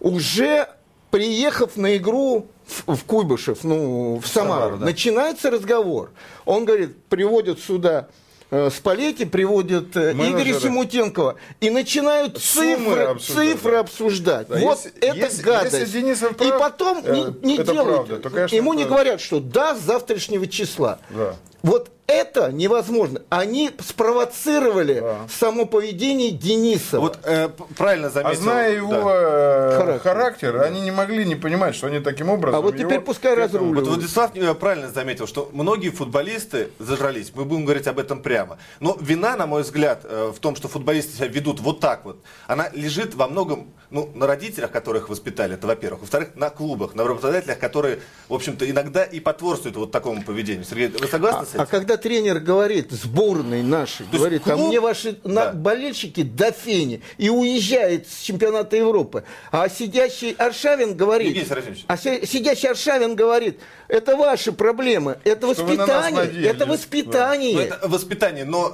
Speaker 3: Уже приехав на игру в, в Куйбышев, ну, в Самару, Самару да. начинается разговор. Он говорит, приводят сюда э, Спалетти приводят э, Менеджеры. Игоря Симутенкова и начинают цифры обсуждать. Цифры обсуждать. Да. Вот если, это если, гадость. Если прав, и потом э, не, не делают. Правда, то, конечно, Ему не говорят, что да, с завтрашнего числа. Да. Вот это невозможно. Они спровоцировали да. само поведение Дениса.
Speaker 1: Вот э, правильно заметил.
Speaker 5: А зная его да. Э, характер, характер да. они не могли не понимать, что они таким образом.
Speaker 3: А вот теперь его... пускай разруливают.
Speaker 1: Вот Владислав э, правильно заметил, что многие футболисты зажрались. Мы будем говорить об этом прямо. Но вина, на мой взгляд, э, в том, что футболисты себя ведут вот так вот, она лежит во многом ну, на родителях, которых воспитали, это во-первых. Во-вторых, на клубах, на работодателях, которые, в общем-то, иногда и потворствуют вот такому поведению. Сергей, вы согласны
Speaker 3: а,
Speaker 1: с этим?
Speaker 3: А когда тренер говорит, сборной нашей, То говорит, клуб... а мне ваши да. болельщики до фени, и уезжает с чемпионата Европы. А сидящий Аршавин говорит, а сидящий Аршавин говорит, это ваши проблемы, это Что воспитание, это воспитание. Да. Ну,
Speaker 1: это воспитание, но,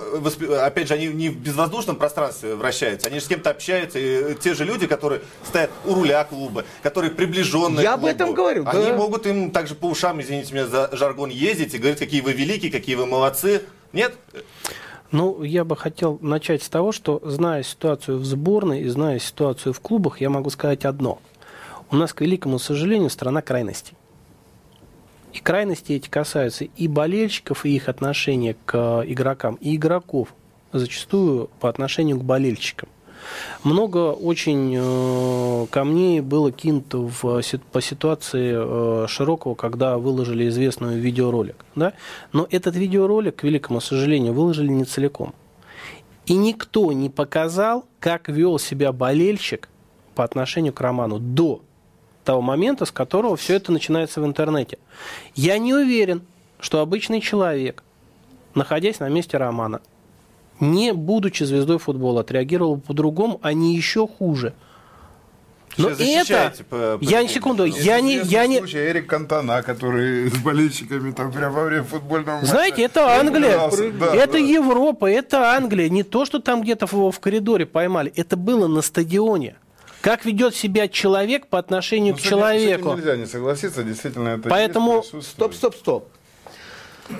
Speaker 1: опять же, они не в безвоздушном пространстве вращаются, они же с кем-то общаются, и те же люди, которые стоят у руля клуба, которые приближенные
Speaker 3: Я об этом говорю,
Speaker 1: Они да. могут им также по ушам, извините меня за жаргон, ездить и говорить, какие вы великие, какие вы молодцы, нет?
Speaker 4: Ну, я бы хотел начать с того, что, зная ситуацию в сборной и зная ситуацию в клубах, я могу сказать одно. У нас, к великому сожалению, страна крайностей. И крайности эти касаются и болельщиков, и их отношения к игрокам, и игроков, зачастую по отношению к болельщикам. Много очень э, камней было кинуто в, по ситуации э, Широкого, когда выложили известную видеоролик. Да? Но этот видеоролик, к великому сожалению, выложили не целиком. И никто не показал, как вел себя болельщик по отношению к Роману до того момента, с которого все это начинается в интернете. Я не уверен, что обычный человек, находясь на месте Романа, не будучи звездой футбола, отреагировал по-другому, а не еще хуже. Но это, я не секунду, я не, я не.
Speaker 5: Случай Эрик Кантана, который с болельщиками там прямо во время футбольного матча.
Speaker 4: Знаете, это Англия, да, это да. Европа, это Англия. Не то, что там где-то в, в коридоре поймали, это было на стадионе. Как ведет себя человек по отношению ну, к человеку.
Speaker 5: Нельзя не согласиться, действительно это.
Speaker 4: Поэтому
Speaker 3: стоп, стоп, стоп.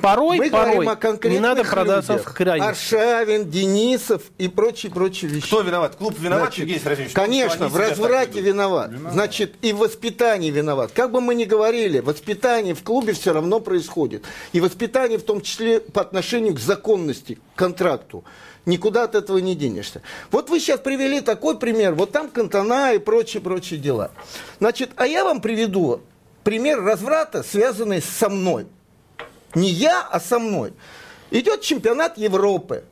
Speaker 4: Порой,
Speaker 3: Мы
Speaker 4: порой
Speaker 3: о
Speaker 4: не надо продаться
Speaker 3: людях.
Speaker 4: в крайность.
Speaker 3: Аршавин, Денисов и прочие, прочие вещи.
Speaker 1: Кто виноват? Клуб виноват,
Speaker 3: Значит,
Speaker 1: Евгений Серафимович?
Speaker 3: Конечно, в разврате виноват. виноват. Значит, и в воспитании виноват. Как бы мы ни говорили, воспитание в клубе все равно происходит. И воспитание в том числе по отношению к законности, к контракту. Никуда от этого не денешься. Вот вы сейчас привели такой пример. Вот там Кантона и прочие-прочие дела. Значит, а я вам приведу пример разврата, связанный со мной. Не я, а со мной. Идет чемпионат Европы.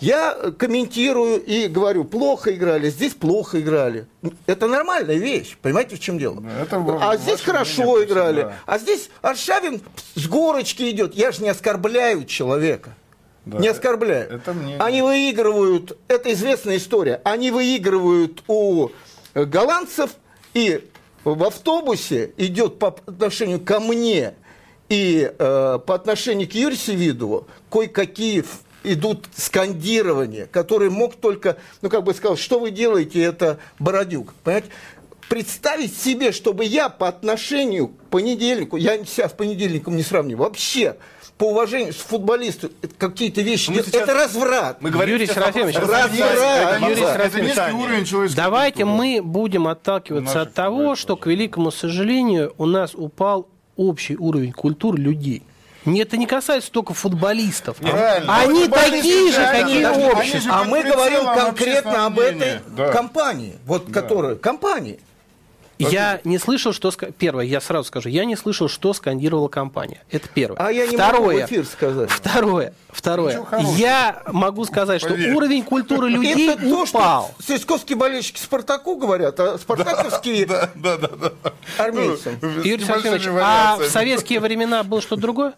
Speaker 3: Я комментирую и говорю, плохо играли, здесь плохо играли. Это нормальная вещь, понимаете, в чем дело? Это а здесь хорошо мнение, играли, да. а здесь Аршавин с горочки идет. Я же не оскорбляю человека. Да, не оскорбляю. Это мне... Они выигрывают, это известная история, они выигрывают у голландцев, и в автобусе идет по отношению ко мне и э, по отношению к Юрию Севидову кое-какие идут скандирования, которые мог только, ну как бы сказал, что вы делаете, это Бородюк. Понимаете? Представить себе, чтобы я по отношению к понедельнику, я себя с понедельником не сравниваю, вообще по уважению с футболисту какие-то вещи делать, сейчас... это разврат.
Speaker 4: Мы говорим Юрий Серафимович, разврат. Юрий Серафимович, давайте мы будем отталкиваться от того, что, к великому сожалению, у нас упал общий уровень культуры людей. Не, это не касается только футболистов. Правильно. Они такие же, какие общество.
Speaker 3: А мы говорим конкретно об этой да. компании. Вот да. которая компании.
Speaker 4: Я не слышал, что... Первое, я сразу скажу, я не слышал, что скандировала компания. Это первое.
Speaker 3: А я
Speaker 4: не второе,
Speaker 3: могу в эфир сказать.
Speaker 4: Второе, второе. Я могу сказать, что Поверь. уровень культуры людей это упал.
Speaker 3: То, что сельсковские болельщики Спартаку говорят, а спартаковские да, да, да, да. армейцам.
Speaker 4: Ну, Юрий Сергеевич, а в советские времена было что-то другое?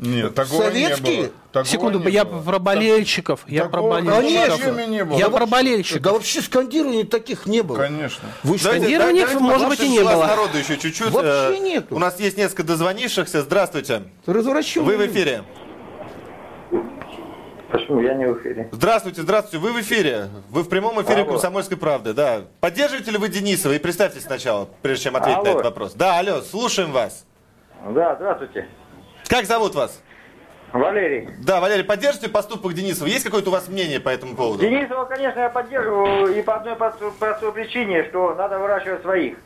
Speaker 5: Нет, такого
Speaker 3: Советские?
Speaker 5: не было. Такого
Speaker 4: Секунду,
Speaker 5: не
Speaker 4: я
Speaker 5: было.
Speaker 4: про болельщиков. Я про болельщиков.
Speaker 3: Конечно.
Speaker 4: Не было. Я да про болельщиков.
Speaker 3: Да вообще скандирований таких не было.
Speaker 5: Конечно.
Speaker 4: Вы скандирований, да, может быть, и не было.
Speaker 1: народу еще чуть-чуть.
Speaker 3: Вообще нет.
Speaker 1: У нас есть несколько дозвонившихся. Здравствуйте.
Speaker 3: Развращенный.
Speaker 1: Вы в эфире.
Speaker 15: Почему я не в эфире?
Speaker 1: Здравствуйте, здравствуйте. Вы в эфире. Вы в прямом эфире алло. «Комсомольской правды». Да. Поддерживаете ли вы Денисова? И представьте сначала, прежде чем ответить алло. на этот вопрос. Да, алло, слушаем вас.
Speaker 15: Да, здравствуйте.
Speaker 1: Как зовут вас?
Speaker 15: Валерий.
Speaker 1: Да, Валерий, поддержите поступок Денисова? Есть какое-то у вас мнение по этому поводу?
Speaker 15: Денисова, конечно, я поддерживаю и по одной простой причине, что надо выращивать своих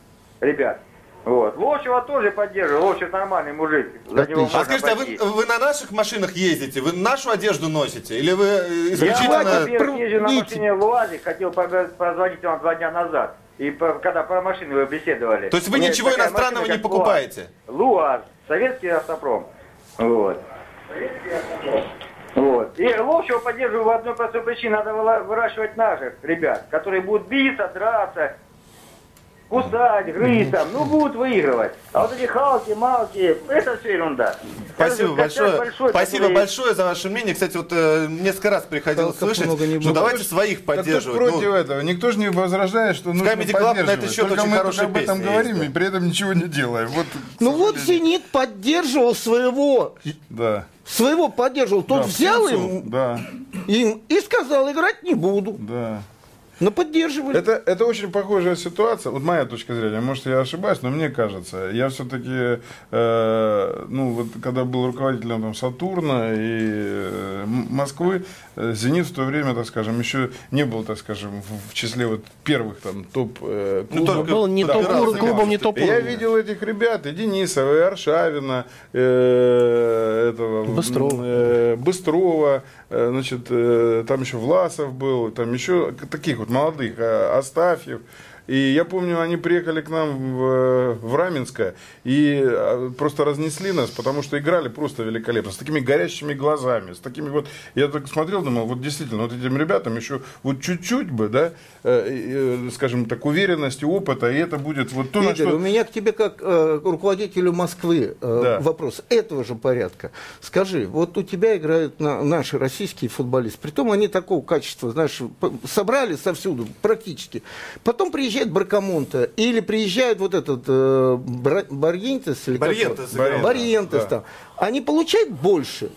Speaker 15: ребят. Вот. Вовчева тоже поддерживаю. Вовчев нормальный мужик.
Speaker 1: За него а скажите, а вы, вы на наших машинах ездите? Вы нашу одежду носите? Или вы исключительно...
Speaker 15: Я, во-первых, езжу на машине ЛУАЗик, хотел позвонить вам два дня назад. И когда про машины вы беседовали.
Speaker 1: То есть вы ничего иностранного машина, не покупаете?
Speaker 15: ЛУАЗ, советский автопром. Вот. Вот. И Ловчего поддерживаю в одной простой причине. Надо выращивать наших ребят, которые будут биться, драться, кусать, грызть там, ну будут выигрывать. А вот эти халки, малки, это все ерунда.
Speaker 1: Спасибо большое. Большой, Спасибо который... большое за ваше мнение. Кстати, вот э, несколько раз приходилось Халков слышать, что давайте своих поддерживать.
Speaker 5: Так против ну, этого. Никто же не возражает, что нужно Comedy Club
Speaker 1: на этот счет
Speaker 5: Только
Speaker 1: очень
Speaker 5: мы
Speaker 1: хорошая
Speaker 5: об этом говорим есть, и при этом ничего не делаем. Вот,
Speaker 3: ну вот «Зенит» поддерживал своего.
Speaker 5: Да
Speaker 3: своего поддерживал, тот да, взял им,
Speaker 5: да.
Speaker 3: им и сказал, играть не буду.
Speaker 5: Да.
Speaker 3: Но поддерживали.
Speaker 5: Это, это очень похожая ситуация. Вот моя точка зрения, может, я ошибаюсь, но мне кажется, я все-таки, э, ну, вот когда был руководителем там, Сатурна и э, Москвы, э, Зенит в то время, так скажем, еще не был, так скажем, в, в числе вот первых там топ э,
Speaker 4: ну, клубов. Ну, был не да, топ клубом, не топ
Speaker 5: Я видел этих ребят, и Денисова, и Аршавина, э, этого,
Speaker 4: Быстрова.
Speaker 5: Э, Быстрова, значит, э, там еще Власов был, там еще таких вот молодых, Астафьев. И я помню, они приехали к нам в, в Раменское и а, просто разнесли нас, потому что играли просто великолепно, с такими горящими глазами, с такими вот... Я так смотрел, думал, вот действительно, вот этим ребятам еще вот чуть-чуть бы, да, э, э, скажем так, уверенности, опыта, и это будет вот то,
Speaker 3: Игорь,
Speaker 5: на что...
Speaker 3: у меня к тебе как э, руководителю Москвы э,
Speaker 5: Да.
Speaker 3: вопрос этого же порядка. Скажи, вот у тебя играют на, наши российские футболисты, притом они такого качества, знаешь, собрали совсюду практически. Потом приезжает Бракамонта или приезжает вот этот э, Барьентес или как?
Speaker 1: Барьентес играл.
Speaker 3: Барьентес
Speaker 1: Да.
Speaker 3: там. Они получают больше.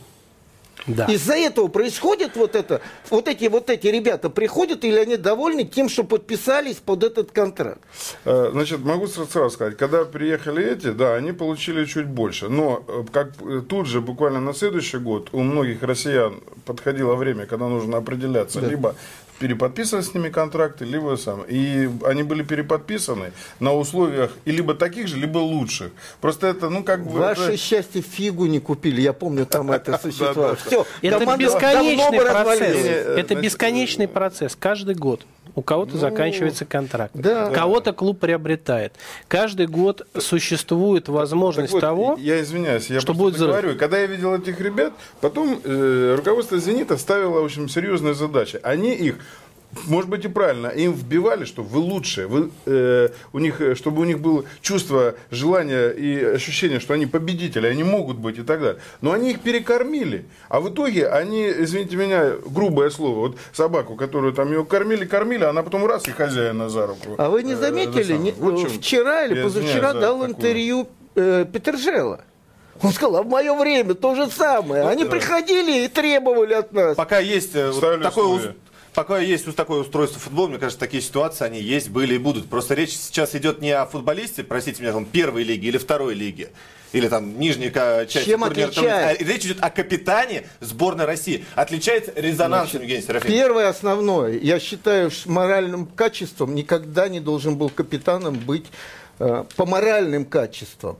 Speaker 4: Да.
Speaker 3: Из-за этого происходит вот это, вот эти вот эти ребята приходят или они довольны тем, что подписались под этот контракт?
Speaker 5: Э, Значит, могу сразу сразу сказать, когда приехали эти, да, они получили чуть больше. Но э, как э, тут же, буквально на следующий год, у многих россиян подходило время, когда нужно определяться,
Speaker 3: Да.
Speaker 5: либо переподписывать с ними контракты, либо сам. И они были переподписаны на условиях и либо таких же, либо лучших. Просто это, ну, как бы...
Speaker 3: Ваше
Speaker 5: это-
Speaker 3: счастье фигу не купили, я помню, там это существовало. Все,
Speaker 4: Это бесконечный процесс. Это бесконечный процесс. Каждый год у кого-то
Speaker 3: Ну,
Speaker 4: заканчивается контракт,
Speaker 3: да.
Speaker 4: кого-то клуб приобретает. Каждый год существует возможность
Speaker 5: Так вот,
Speaker 4: того,
Speaker 5: Я извиняюсь, я
Speaker 4: что будет взрыв.
Speaker 5: говорю. Когда я видел этих ребят, потом э, руководство «Зенита» ставило, общем, серьезные задачи. Они их может быть и правильно, им вбивали, что вы лучшие, вы, э, у них, э, чтобы у них было чувство, желание и ощущение, что они победители, они могут быть и так далее. Но они их перекормили, а в итоге они, извините меня, грубое слово, вот собаку, которую там ее кормили, кормили, она потом раз и хозяина за руку.
Speaker 3: А вы не
Speaker 5: э,
Speaker 3: заметили,
Speaker 5: это
Speaker 3: не-.
Speaker 5: Вот
Speaker 3: вчера или
Speaker 5: я
Speaker 3: позавчера дал
Speaker 5: такую-
Speaker 3: интервью э, Петержела. Он сказал, а в мое время то же самое. Они приходили и требовали от нас.
Speaker 1: Пока есть э, вот
Speaker 5: Ставили
Speaker 1: такое. Пока есть вот такое устройство футбола, мне кажется, такие ситуации, они есть, были и будут. Просто речь сейчас идет не о футболисте, простите меня, там, первой лиги или второй лиги. Или там нижней ка- части
Speaker 3: Чем
Speaker 1: турнира,
Speaker 3: отличает?
Speaker 1: а речь идет о капитане сборной России. Отличается резонансом, Евгений Серафимович.
Speaker 3: Первое основное, я считаю, моральным качеством никогда не должен был капитаном быть э, по моральным качествам.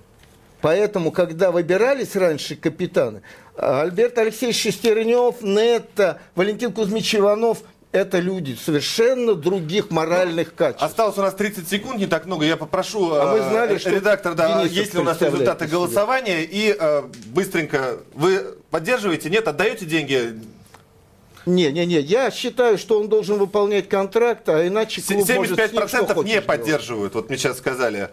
Speaker 3: Поэтому, когда выбирались раньше капитаны, э, Альберт Алексеевич Шестернев, Нетта, Валентин Кузьмич Иванов – это люди совершенно других моральных качеств.
Speaker 1: Осталось у нас 30 секунд, не так много. Я попрошу
Speaker 3: А вы
Speaker 1: э,
Speaker 3: знали, что
Speaker 1: редактор, да,
Speaker 3: Денисов
Speaker 1: есть ли у нас результаты голосования. И э, быстренько, вы поддерживаете, нет, отдаете деньги?
Speaker 3: Не, не, не, я считаю, что он должен выполнять контракт, а иначе клуб может с ним что
Speaker 1: 75% не
Speaker 3: делать.
Speaker 1: поддерживают, вот мне сейчас сказали.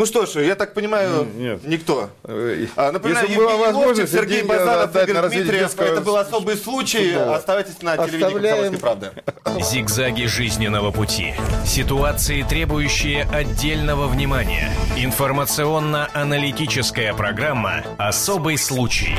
Speaker 1: Ну что ж, я так понимаю,
Speaker 5: Нет.
Speaker 1: никто.
Speaker 5: Э,
Speaker 1: А, напоминаю,
Speaker 5: Если была возможность,
Speaker 1: Сергей
Speaker 5: деньги
Speaker 1: Базанов, Игорь Дмитриев.
Speaker 5: детского
Speaker 1: Это был особый случай.
Speaker 3: футбола.
Speaker 1: Оставайтесь на телевидении
Speaker 3: Оставляем.
Speaker 1: «Комсомольской правды».
Speaker 9: Зигзаги жизненного пути. Ситуации, требующие отдельного внимания. Информационно-аналитическая программа «Особый случай».